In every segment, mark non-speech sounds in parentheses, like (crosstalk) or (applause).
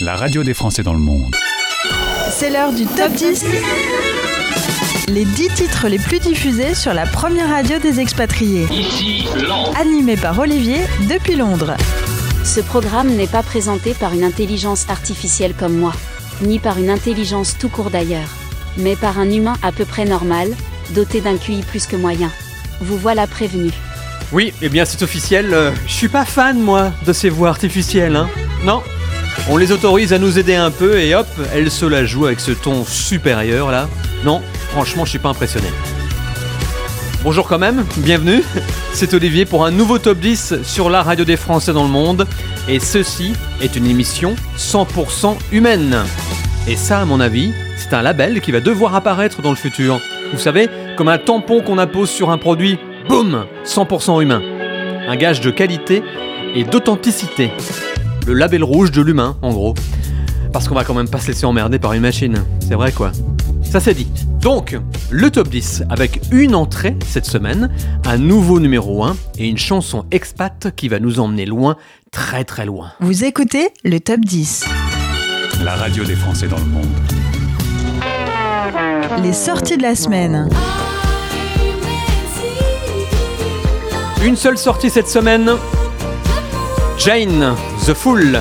la radio des Français dans le monde. C'est l'heure du top 10. Les 10 titres les plus diffusés sur la première radio des expatriés. Ici, Londres. Animé par Olivier depuis Londres. Ce programme n'est pas présenté par une intelligence artificielle comme moi, ni par une intelligence tout court d'ailleurs, mais par un humain à peu près normal, doté d'un QI plus que moyen. Vous voilà prévenu. Oui, eh bien c'est officiel, euh, je suis pas fan moi de ces voix artificielles, hein. Non. On les autorise à nous aider un peu et hop, elles se la jouent avec ce ton supérieur là. Non, franchement je suis pas impressionné. Bonjour quand même, bienvenue. (laughs) C'est Olivier pour un nouveau top 10 sur la radio des Français dans le monde. Et ceci est une émission 100% humaine. Et ça, à mon avis, c'est un label qui va devoir apparaître dans le futur. Vous savez, comme un tampon qu'on appose sur un produit, boum, 100% humain. Un gage de qualité et d'authenticité. Le label rouge de l'humain, en gros. Parce qu'on va quand même pas se laisser emmerder par une machine. C'est vrai quoi. Ça c'est dit. Donc, le top 10 avec une entrée cette semaine, un nouveau numéro 1 et une chanson expat qui va nous emmener loin, très très loin. Vous écoutez le top 10. La radio des Français dans le monde. Les sorties de la semaine. Une seule sortie cette semaine. Jane, The Fool.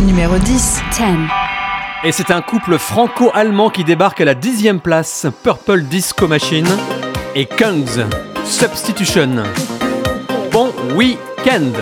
Numéro 10. 10. Et c'est un couple franco-allemand qui débarque à la dixième place, Purple Disco Machine et Kungs, Substitution. Bon week-end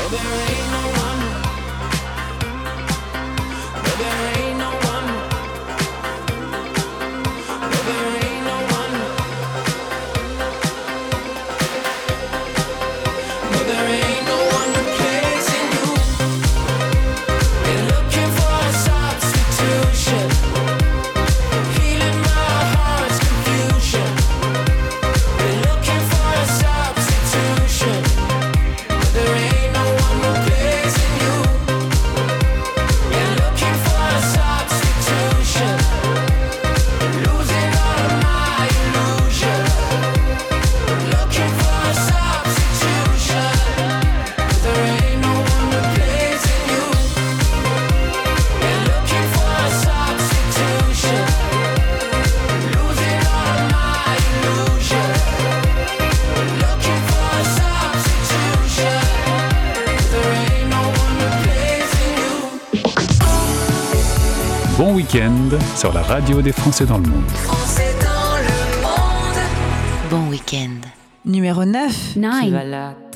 No, there ain't no sur la radio des Français dans le monde. Bon week-end. Numéro 9. Qui va Nine. la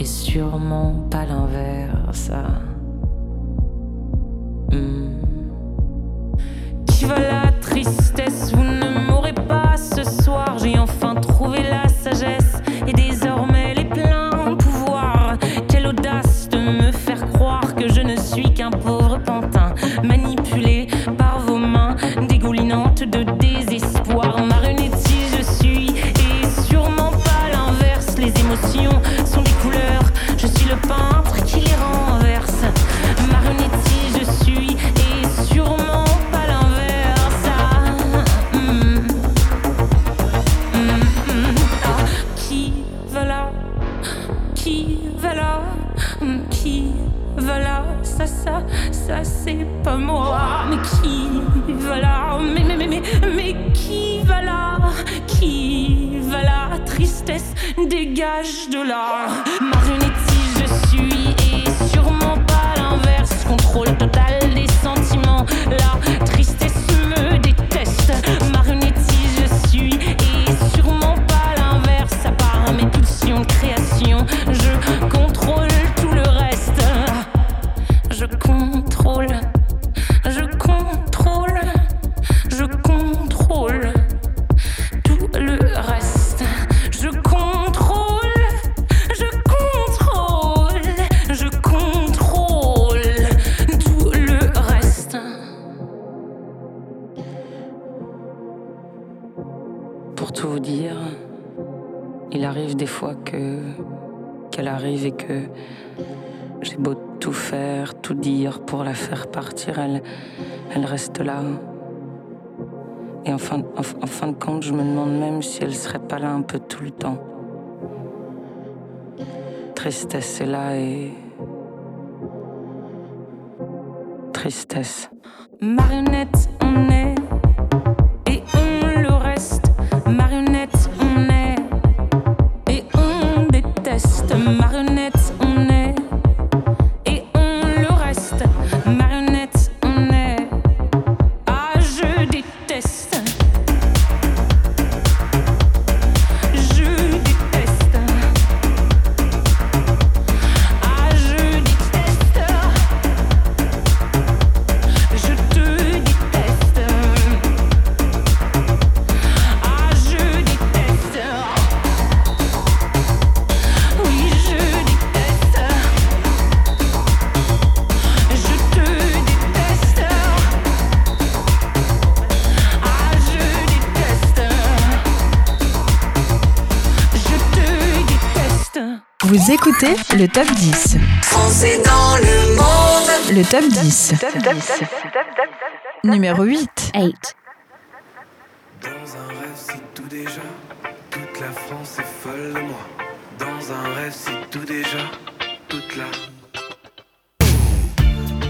et sûrement pas l'inverse. Hmm. Qui va la tristesse? Vous ne m'aurez pas ce soir. J'ai enfin trouvé la sagesse et désormais les pleins pouvoirs. Quelle audace de me faire croire que je ne suis qu'un pauvre pantin pas moi. Mais qui va là? Mais, mais, mais, mais, mais qui va là? Qui va là? Tristesse, dégage de là. Et en fin, en fin de compte, je me demande même si elle serait pas là un peu tout le temps. Tristesse est là et. Tristesse. Marionnette, le top 10. Français dans le monde. Le top 10. Numéro 8. 8. Dans un rêve, c'est tout déjà. Toute la France est folle de moi. Dans un rêve, c'est tout déjà. Toute la.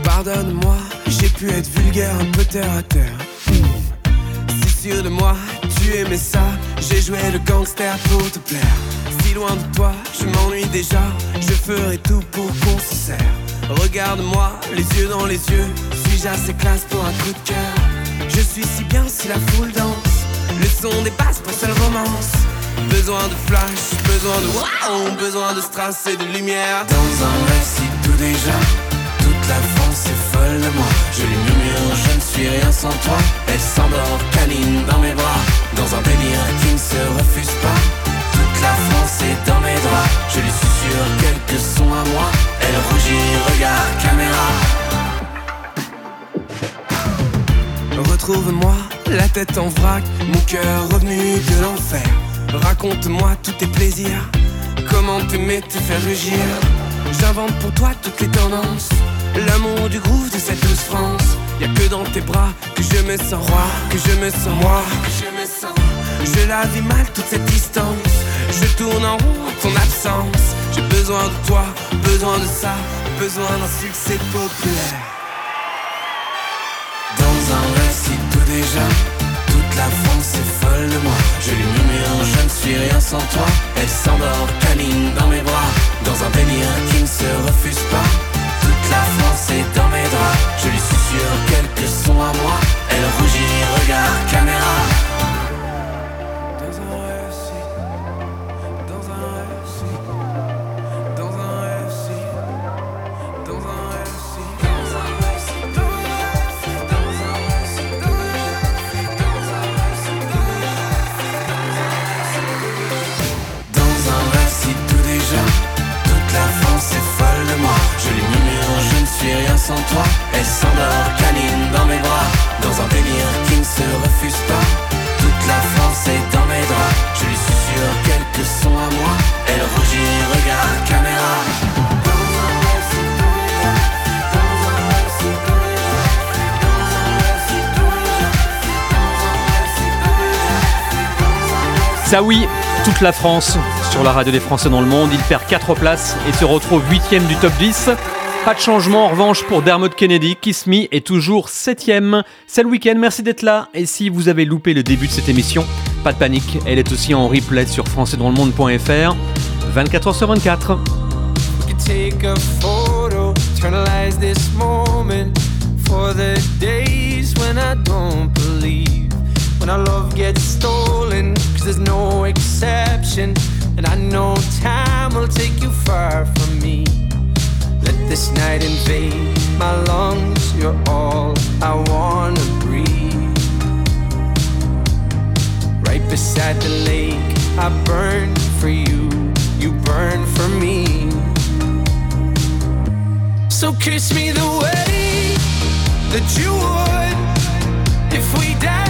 Pardonne-moi, j'ai pu être vulgaire, un peu terre à terre. Si sûr de moi, tu aimais ça. J'ai joué le gangster pour te plaire. Loin de toi, je m'ennuie déjà. Je ferai tout pour qu'on se serre. Regarde-moi, les yeux dans les yeux. Suis-je assez classe pour un coup de cœur? Je suis si bien si la foule danse. Le son dépasse pour seule romance. Besoin de flash, besoin de wow, besoin de strass et de lumière. Dans un si tout déjà. Toute la France est folle de moi. Je lui murmure, je ne suis rien sans toi. Elle s'endort, câline dans mes bras. Dans un délire qui ne se refuse pas. La France est dans mes draps. Je lui susurre quelques sons à moi. Elle rougit, regarde caméra. Retrouve-moi, la tête en vrac, mon cœur revenu de l'enfer. Raconte-moi tous tes plaisirs, comment t'aimer te faire rugir. J'invente pour toi toutes les tendances, l'amour du groove de cette douce France. Y a que dans tes bras que je me sens roi, que je me sens moi, que je me Je la vis mal toute cette distance. Je tourne en rond ton absence. J'ai besoin de toi, besoin de ça, besoin d'un succès populaire. Dans un récit tout déjà, toute la France est folle de moi. Je murmure, je ne suis rien sans toi. Elle s'endort, câline dans mes bras, dans un délire qui ne se refuse pas. Toute la France est dans mes draps, je lui susurre quelques sons à moi. Elle rougit, regarde caméra. Rien sans toi. Elle s'endort, câline dans mes bras, dans un délire qui ne se refuse pas. Toute la France est dans mes draps. Je lui susurre quelques sons à moi. Elle rougit, regarde caméra. Ça oui, toute la France sur la radio des Français dans le monde. Il perd 4 places et se retrouve 8ème du top 10. Pas de changement en revanche pour Dermot Kennedy. Kiss Me est toujours 7ème. C'est le week-end, merci d'être là. Et si vous avez loupé le début de cette émission, pas de panique, elle est aussi en replay sur françaisdanslemonde.fr 24h sur 24. We could take a photo, eternalize this moment for the days when I don't believe. When our love gets stolen, cause there's no exception. And I know time will take you far from me. Let this night invade my lungs, you're all I wanna breathe. Right beside the lake, I burn for you, you burn for me. So kiss me the way that you would if we died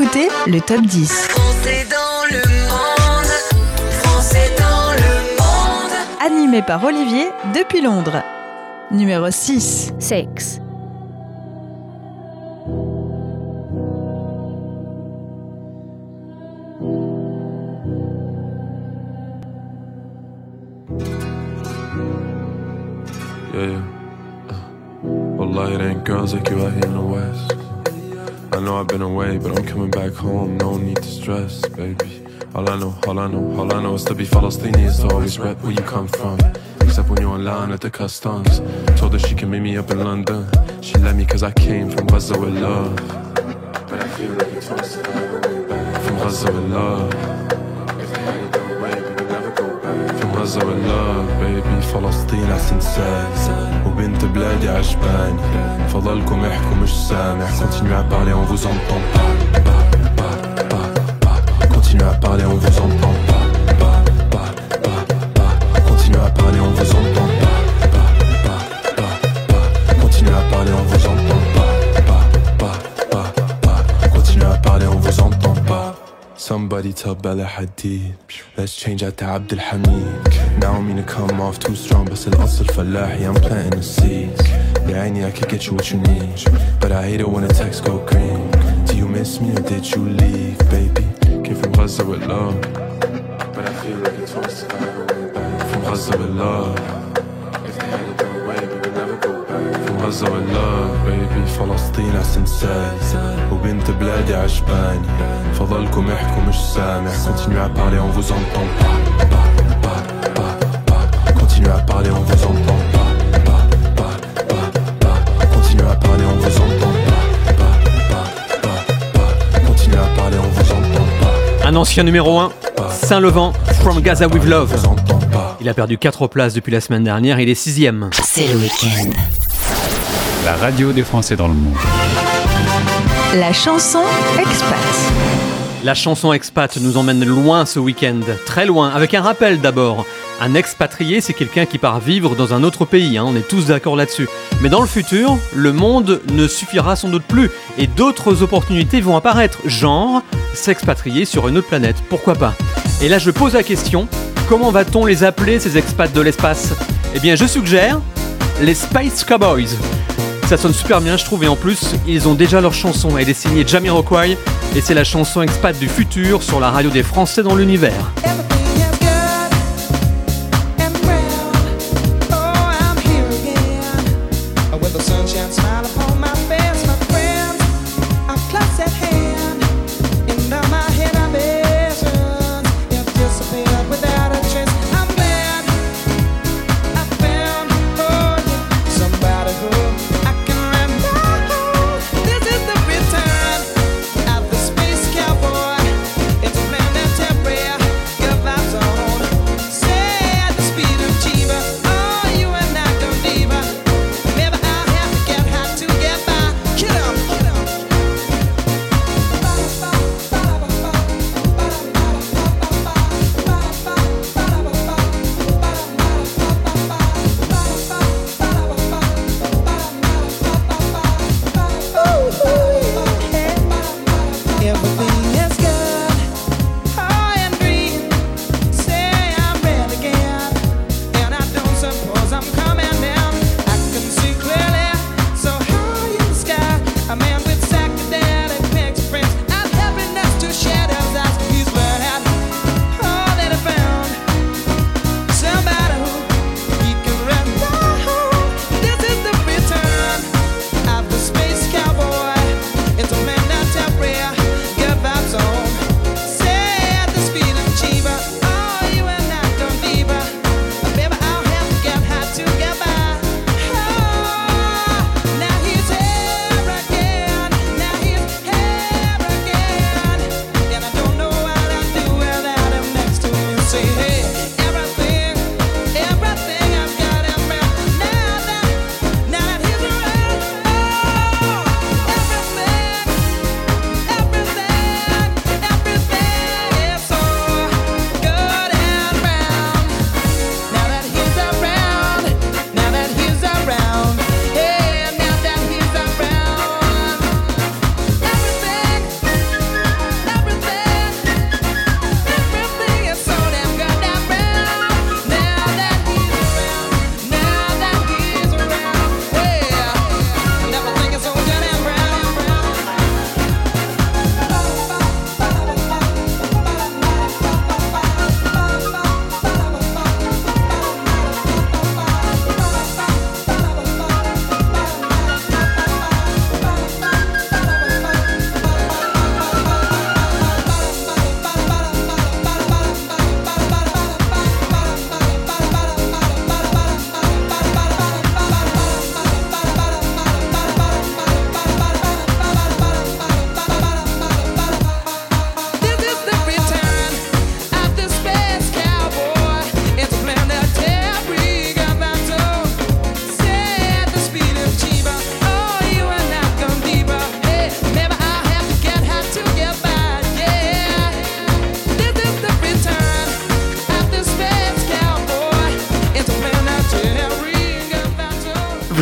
écoutez le top 10. Français dans le monde. Français dans le monde. Animé par Olivier depuis Londres. Numéro 6. 6. Been away, but I'm coming back home. No need to stress, baby. All I know, all I know, all I know is to be Palestinian is to always rep where you come from. Except when you're in line at the customs. Told her she can meet me up in London. She let me cause I came from Gaza with love. But I feel like twisted. From Gaza with love. back. From Gaza with love, baby. فلسطين أحسن سايز وبنت بلادي عجباني فضلكم احكوا مش سامع Continuez à parler, on vous entend pas, pas, pas, pas, pas. Continuez à parler, on vous entend pas, pas, pas, pas, pas. Continuez à parler, on vous entend pas, pas, pas, pas, pas. Continuez à parler, on vous entend pas, pas, pas, pas, pas. Continuez à parler, on vous entend pas. Somebody tell Bella Hadid Let's change out to Abdul Hamid Now I mean to come off too strong بس الأصل فلاحي I'm planting the seeds يا عيني I could get you what you need But I hate it when the texts go green Do you miss me or did you leave baby Came from Gaza with love But I feel like it's twice From Gaza with love back From Gaza with love baby فلسطين أحسن سايز وبنت بلادي عجباني فضلكم احكوا مش سامع Continuez à parler on vous entend pas pas pas pas pas Continuez à parler on vous entend pas pas pas pas pas Continuez à parler on vous entend pas pas pas pas pas Continuez à parler on vous entend pas Un ancien numéro 1, Saint-Levant, From Gaza with Love. vous entend pas Il a perdu 4 places depuis la semaine dernière, il est sixième. C'est le week-end. La radio des Français dans le monde. La chanson expat. La chanson expat nous emmène loin ce week-end, très loin, avec un rappel d'abord. Un expatrié, c'est quelqu'un qui part vivre dans un autre pays, hein, on est tous d'accord là-dessus. Mais dans le futur, le monde ne suffira sans doute plus, et d'autres opportunités vont apparaître, genre s'expatrier sur une autre planète, pourquoi pas? Et là je pose la question, comment va-t-on les appeler ces expats de l'espace? Eh bien je suggère les Space Cowboys. Ça sonne super bien, je trouve, et en plus, ils ont déjà leur chanson. Elle est signée Jamiroquai, et c'est la chanson expat du futur sur la radio des Français dans l'univers.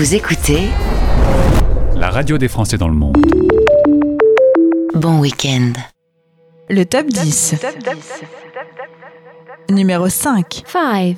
Vous écoutez La radio des Français dans le monde. Bon week-end. Le top 10. Numéro 5. 5.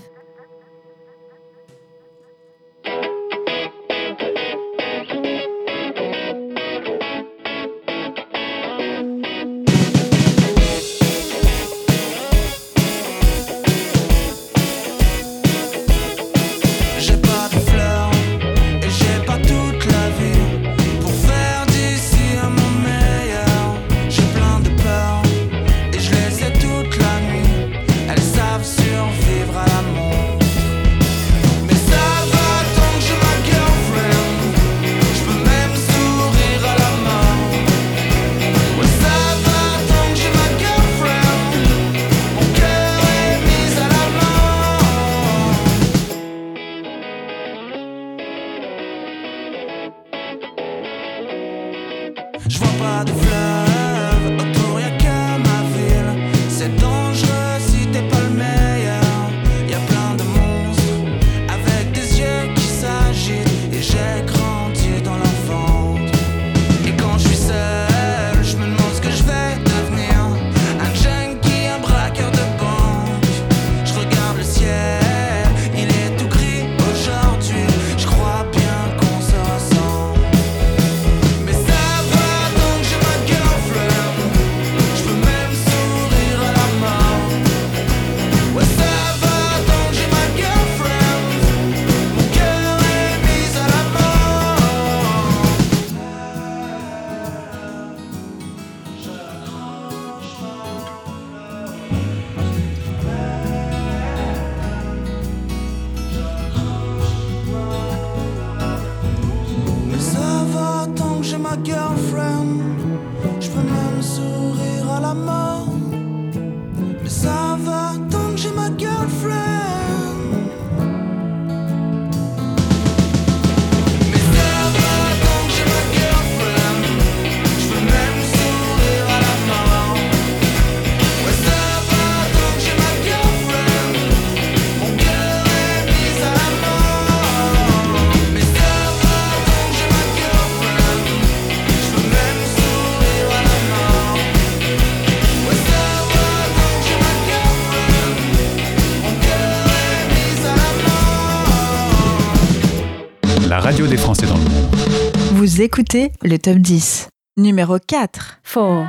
Écoutez le top 10. Numéro 4. 4.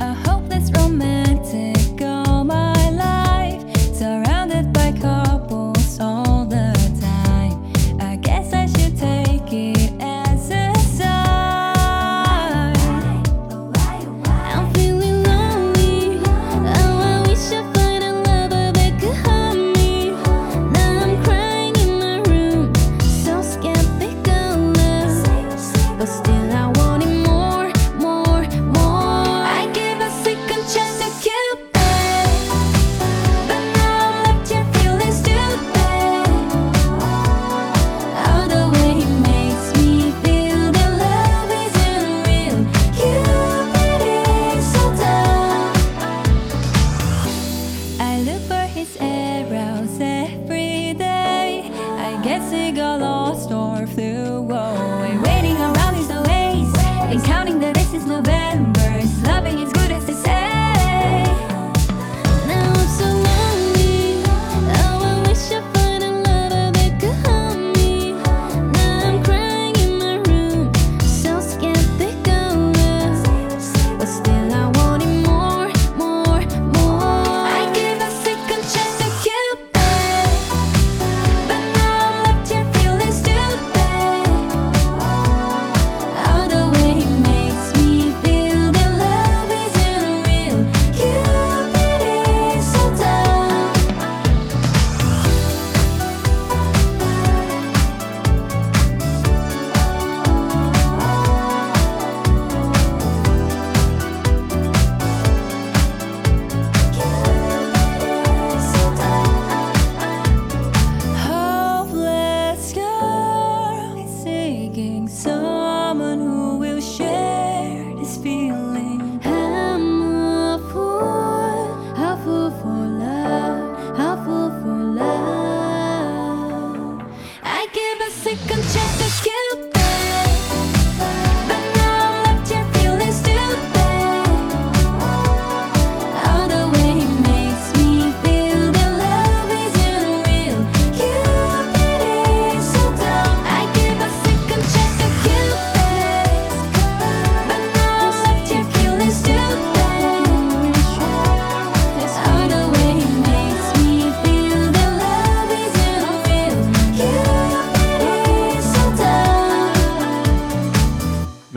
I hope this romance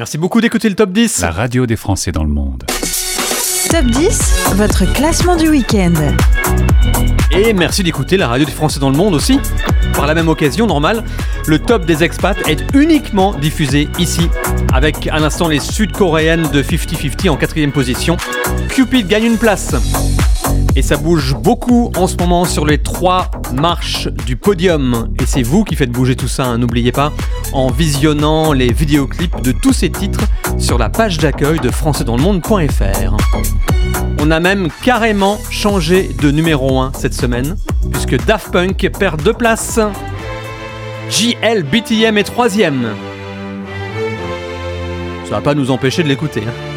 Merci beaucoup d'écouter le top 10. La radio des Français dans le monde. Top 10, votre classement du week-end. Et merci d'écouter la radio des Français dans le monde aussi. Par la même occasion, normal, le top des expats est uniquement diffusé ici. Avec à l'instant les sud-coréennes de 50-50 en quatrième position. Cupid gagne une place. Et ça bouge beaucoup en ce moment sur les trois marches du podium. Et c'est vous qui faites bouger tout ça, hein, n'oubliez pas, en visionnant les vidéoclips de tous ces titres sur la page d'accueil de françaisdanslemonde.fr. On a même carrément changé de numéro 1 cette semaine, puisque Daft Punk perd deux places. JL BTM est troisième. Ça va pas nous empêcher de l'écouter. hein.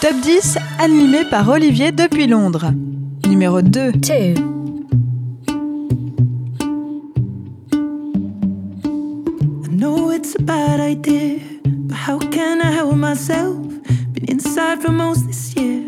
Top 10 animé par Olivier depuis Londres. Numéro 2. I know it's a bad idea, but how can I help myself? Been inside for most this year,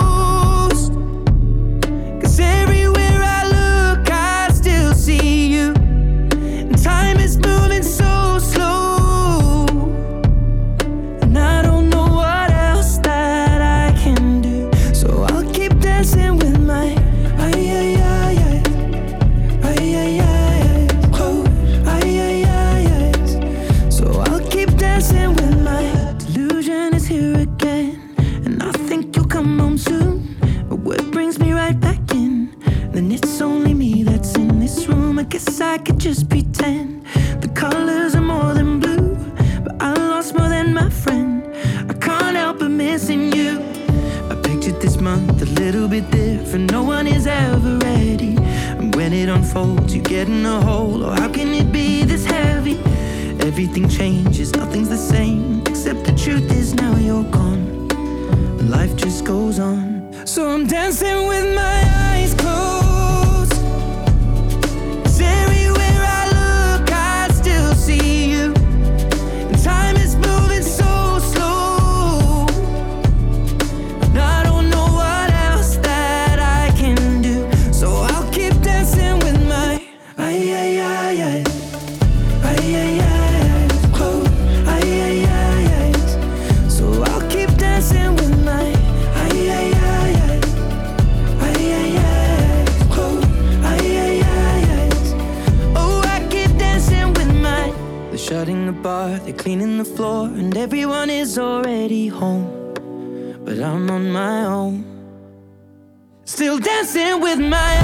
with my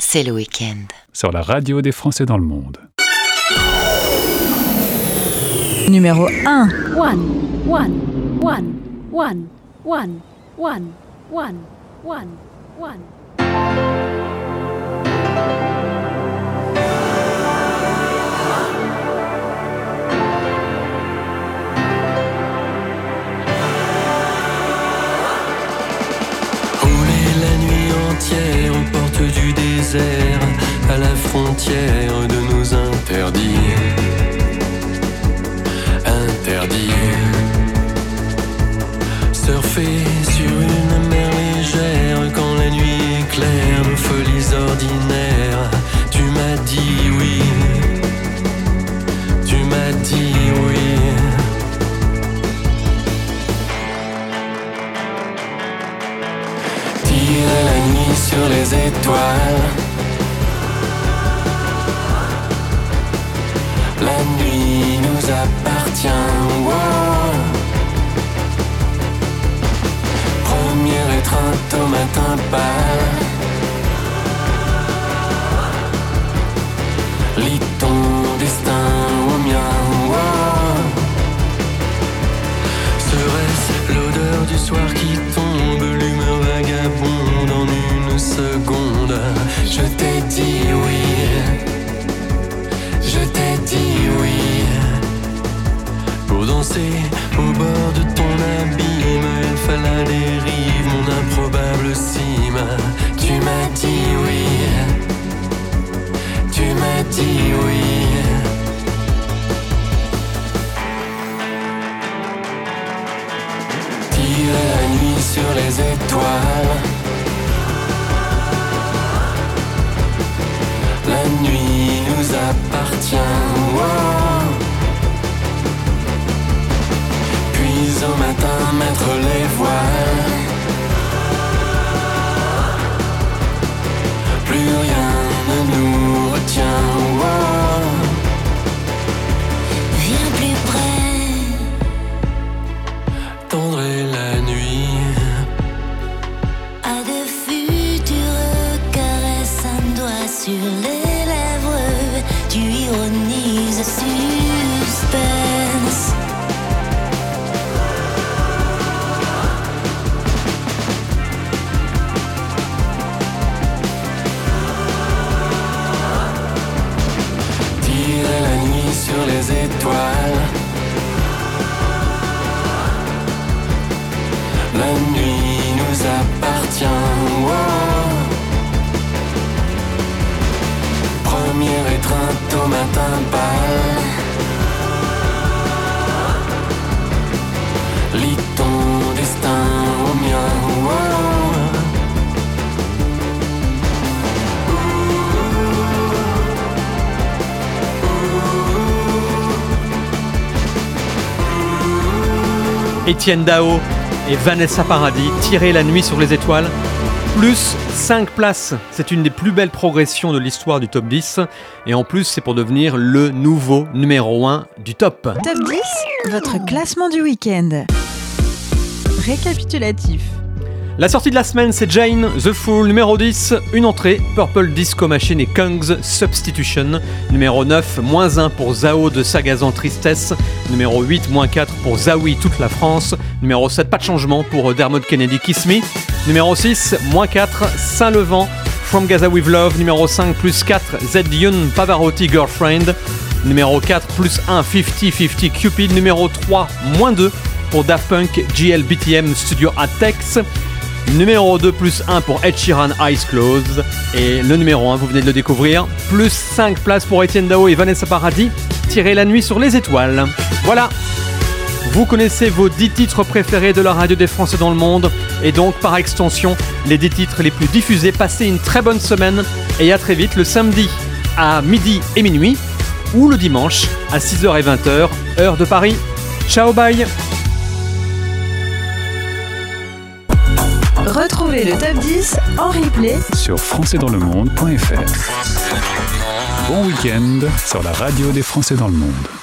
C'est le week-end. Sur la radio des Français dans le monde. Numéro 1. 1, 1, 1, 1, 1, 1, 1. à la frontière de nous interdire. Interdire. Surfer sur une mer légère quand la nuit est claire, nos folies ordinaires. Tu m'as dit oui. Tu m'as dit oui. Tirer la nuit sur les étoiles appartient. Wow. Première étreinte au matin pâle. Lis ton destin au mien. Serait-ce l'odeur du soir qui Étienne et Vanessa Paradis, Tirer la nuit sur les étoiles, plus 5 places. C'est une des plus belles progressions de l'histoire du top 10. Et en plus, c'est pour devenir le nouveau numéro 1 du top. Top 10, votre classement du week-end. Récapitulatif. La sortie de la semaine, c'est Jane, The Fool, numéro 10, une entrée, Purple Disco Machine et Kung's Substitution. Numéro 9, moins 1 pour Zao de Sagazan Tristesse. Numéro 8, moins 4 pour Zawi Toute la France. Numéro 7, pas de changement pour Dermot Kennedy Kiss Me. Numéro 6, moins 4, Saint-Levant, From Gaza With Love. Numéro 5, plus 4, Z Yun Pavarotti Girlfriend. Numéro 4, plus 1, 50-50 Cupid. Numéro 3, moins 2 pour Daft Punk GLBTM Studio Atex. Numéro 2 plus 1 pour Ed Sheeran Eyes Closed. Et le numéro 1, vous venez de le découvrir, plus 5 places pour Etienne Dao et Vanessa Paradis. Tirer la nuit sur les étoiles. Voilà. Vous connaissez vos 10 titres préférés de la radio des Français dans le monde. Et donc, par extension, les 10 titres les plus diffusés. Passez une très bonne semaine. Et à très vite le samedi à midi et minuit. Ou le dimanche à 6h et 20h, heure de Paris. Ciao, bye Retrouvez le top 10 en replay Sur françaisdanslemonde.fr. Bon week-end sur la radio des Français dans le monde.